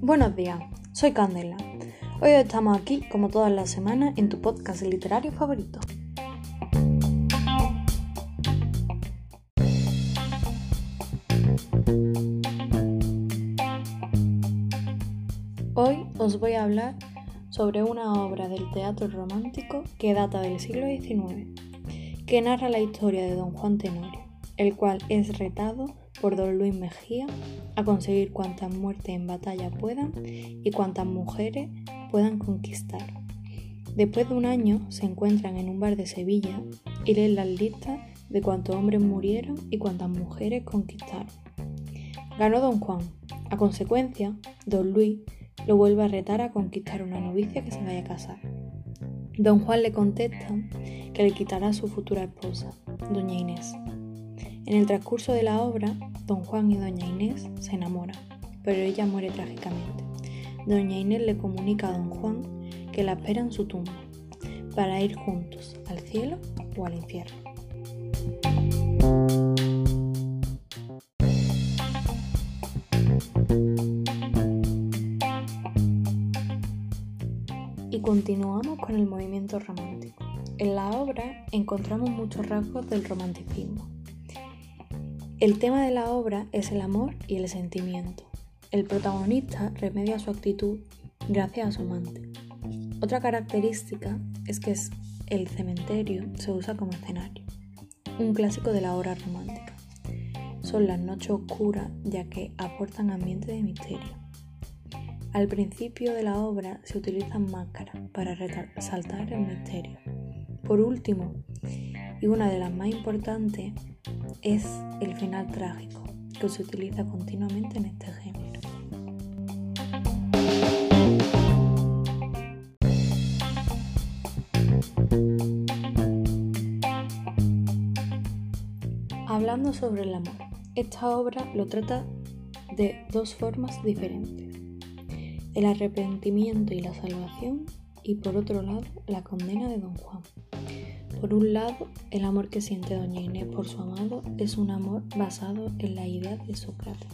Buenos días, soy Candela. Hoy estamos aquí, como todas las semanas, en tu podcast literario favorito. Hoy os voy a hablar sobre una obra del teatro romántico que data del siglo XIX, que narra la historia de don Juan Tenorio, el cual es retado por don Luis Mejía a conseguir cuantas muertes en batalla puedan y cuantas mujeres puedan conquistar. Después de un año se encuentran en un bar de Sevilla y leen las listas de cuántos hombres murieron y cuántas mujeres conquistaron. Ganó don Juan. A consecuencia, don Luis lo vuelve a retar a conquistar una novicia que se vaya a casar. Don Juan le contesta que le quitará a su futura esposa, doña Inés. En el transcurso de la obra, don Juan y doña Inés se enamoran, pero ella muere trágicamente. Doña Inés le comunica a don Juan que la espera en su tumba, para ir juntos al cielo o al infierno. Y continuamos con el movimiento romántico. En la obra encontramos muchos rasgos del romanticismo. El tema de la obra es el amor y el sentimiento. El protagonista remedia su actitud gracias a su amante. Otra característica es que el cementerio se usa como escenario, un clásico de la obra romántica. Son las noches oscuras ya que aportan ambiente de misterio. Al principio de la obra se utilizan máscaras para resaltar el misterio. Por último, y una de las más importantes, es el final trágico, que se utiliza continuamente en este género. Hablando sobre el amor, esta obra lo trata de dos formas diferentes. El arrepentimiento y la salvación y por otro lado la condena de don Juan. Por un lado, el amor que siente doña Inés por su amado es un amor basado en la idea de Sócrates.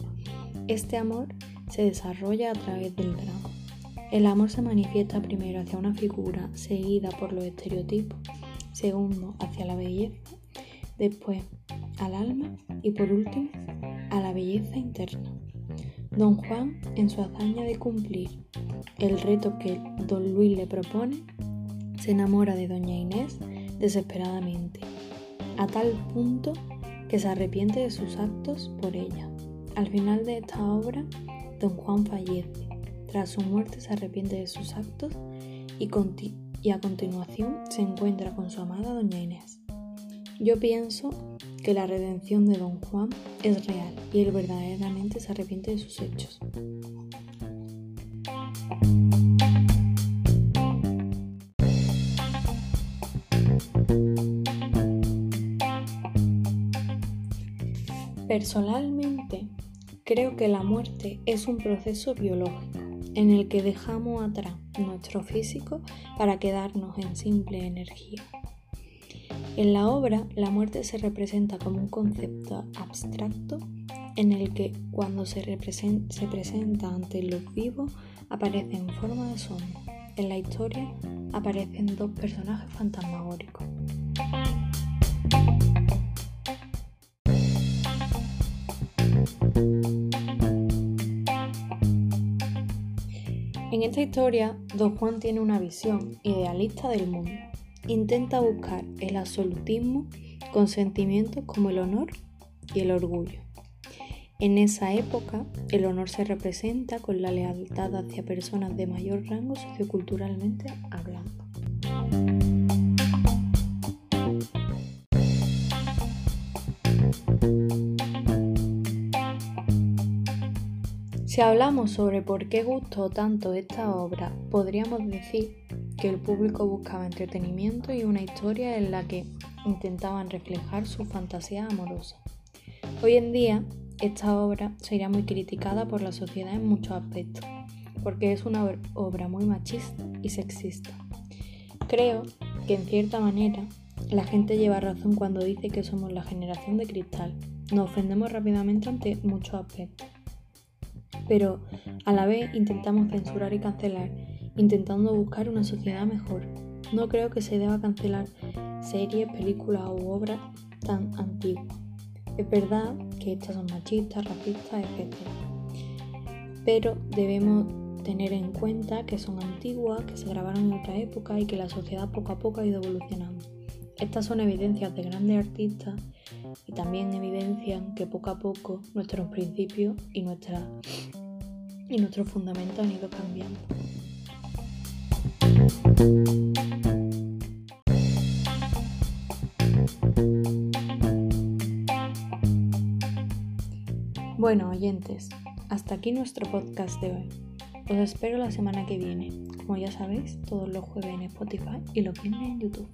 Este amor se desarrolla a través del drama. El amor se manifiesta primero hacia una figura seguida por los estereotipos, segundo hacia la belleza, después al alma y por último a la belleza interna. Don Juan, en su hazaña de cumplir el reto que don Luis le propone, se enamora de doña Inés desesperadamente, a tal punto que se arrepiente de sus actos por ella. Al final de esta obra, don Juan fallece. Tras su muerte se arrepiente de sus actos y, a continuación se encuentra con su amada doña Inés. Yo pienso que la redención de don Juan es real y él verdaderamente se arrepiente de sus hechos. Personalmente, creo que la muerte es un proceso biológico en el que dejamos atrás nuestro físico para quedarnos en simple energía. En la obra, la muerte se representa como un concepto abstracto en el que cuando se, se presenta ante los vivos aparece en forma de sombra. En la historia aparecen dos personajes fantasmagóricos. En esta historia, Don Juan tiene una visión idealista del mundo. Intenta buscar el absolutismo con sentimientos como el honor y el orgullo. En esa época, el honor se representa con la lealtad hacia personas de mayor rango socioculturalmente hablando. Si hablamos sobre por qué gustó tanto esta obra, podríamos decir que el público buscaba entretenimiento y una historia en la que intentaban reflejar su fantasía amorosa. Hoy en día, esta obra sería muy criticada por la sociedad en muchos aspectos, porque es una obra muy machista y sexista. Creo que en cierta manera La gente lleva razón cuando dice que somos la generación de cristal. Nos ofendemos rápidamente ante muchos aspectos. Pero a la vez intentamos censurar y cancelar, intentando buscar una sociedad mejor. No creo que se deba cancelar series, películas u obras tan antiguas. Es verdad que estas son machistas, racistas, etc. Pero debemos tener en cuenta que son antiguas, que se grabaron en otra época y que la sociedad poco a poco ha ido evolucionando. Estas son evidencias de grandes artistas y también evidencian que poco a poco nuestros principios y, nuestra, y nuestros fundamentos han ido cambiando. Bueno, oyentes, hasta aquí nuestro podcast de hoy. Os espero la semana que viene. Como ya sabéis, todos los jueves en Spotify y los viernes en YouTube.